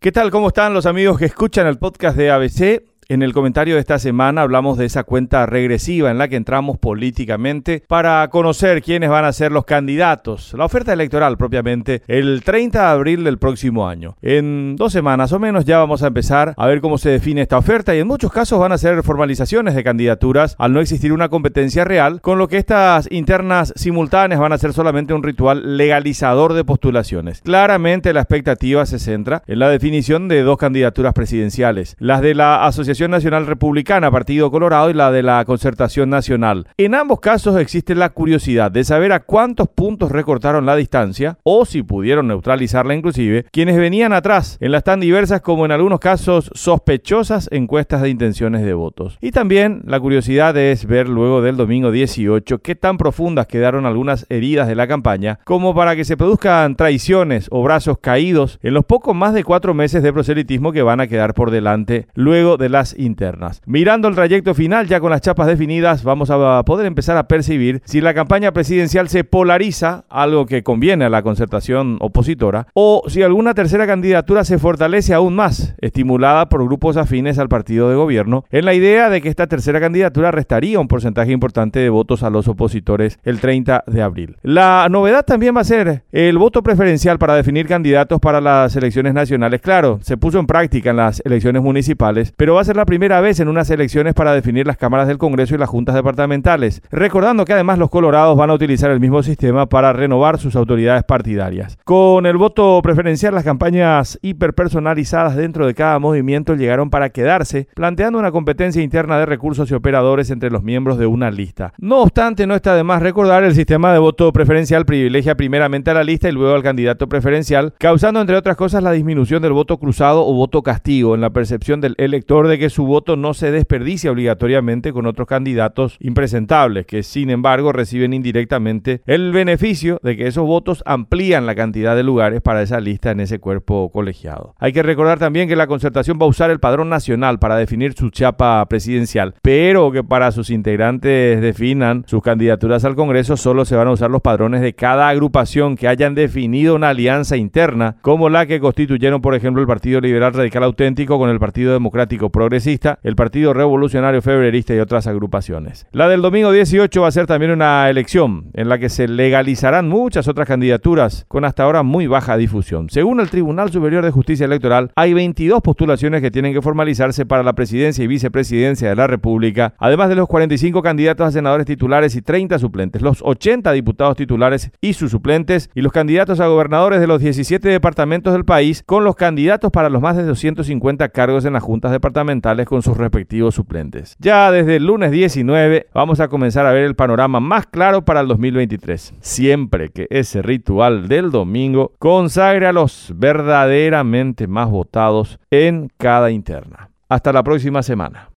¿Qué tal? ¿Cómo están los amigos que escuchan el podcast de ABC? En el comentario de esta semana hablamos de esa cuenta regresiva en la que entramos políticamente para conocer quiénes van a ser los candidatos, la oferta electoral propiamente, el 30 de abril del próximo año. En dos semanas o menos ya vamos a empezar a ver cómo se define esta oferta y en muchos casos van a ser formalizaciones de candidaturas al no existir una competencia real, con lo que estas internas simultáneas van a ser solamente un ritual legalizador de postulaciones. Claramente la expectativa se centra en la definición de dos candidaturas presidenciales, las de la Asociación Nacional Republicana, Partido Colorado, y la de la Concertación Nacional. En ambos casos existe la curiosidad de saber a cuántos puntos recortaron la distancia, o si pudieron neutralizarla inclusive, quienes venían atrás en las tan diversas como en algunos casos sospechosas encuestas de intenciones de votos. Y también la curiosidad es ver luego del domingo 18 qué tan profundas quedaron algunas heridas de la campaña como para que se produzcan traiciones o brazos caídos en los pocos más de cuatro meses de proselitismo que van a quedar por delante luego de las internas. Mirando el trayecto final, ya con las chapas definidas, vamos a poder empezar a percibir si la campaña presidencial se polariza, algo que conviene a la concertación opositora, o si alguna tercera candidatura se fortalece aún más, estimulada por grupos afines al partido de gobierno, en la idea de que esta tercera candidatura restaría un porcentaje importante de votos a los opositores el 30 de abril. La novedad también va a ser el voto preferencial para definir candidatos para las elecciones nacionales. Claro, se puso en práctica en las elecciones municipales, pero va a ser la primera vez en unas elecciones para definir las cámaras del Congreso y las juntas departamentales, recordando que además los colorados van a utilizar el mismo sistema para renovar sus autoridades partidarias. Con el voto preferencial, las campañas hiperpersonalizadas dentro de cada movimiento llegaron para quedarse, planteando una competencia interna de recursos y operadores entre los miembros de una lista. No obstante, no está de más recordar el sistema de voto preferencial privilegia primeramente a la lista y luego al candidato preferencial, causando entre otras cosas la disminución del voto cruzado o voto castigo en la percepción del elector de que su voto no se desperdicia obligatoriamente con otros candidatos impresentables, que sin embargo reciben indirectamente el beneficio de que esos votos amplían la cantidad de lugares para esa lista en ese cuerpo colegiado. Hay que recordar también que la concertación va a usar el padrón nacional para definir su chapa presidencial, pero que para sus integrantes definan sus candidaturas al Congreso solo se van a usar los padrones de cada agrupación que hayan definido una alianza interna, como la que constituyeron, por ejemplo, el Partido Liberal Radical Auténtico con el Partido Democrático Progresista el Partido Revolucionario Febrerista y otras agrupaciones. La del domingo 18 va a ser también una elección en la que se legalizarán muchas otras candidaturas con hasta ahora muy baja difusión. Según el Tribunal Superior de Justicia Electoral, hay 22 postulaciones que tienen que formalizarse para la presidencia y vicepresidencia de la República, además de los 45 candidatos a senadores titulares y 30 suplentes, los 80 diputados titulares y sus suplentes, y los candidatos a gobernadores de los 17 departamentos del país, con los candidatos para los más de 250 cargos en las juntas departamentales con sus respectivos suplentes. Ya desde el lunes 19 vamos a comenzar a ver el panorama más claro para el 2023, siempre que ese ritual del domingo consagre a los verdaderamente más votados en cada interna. Hasta la próxima semana.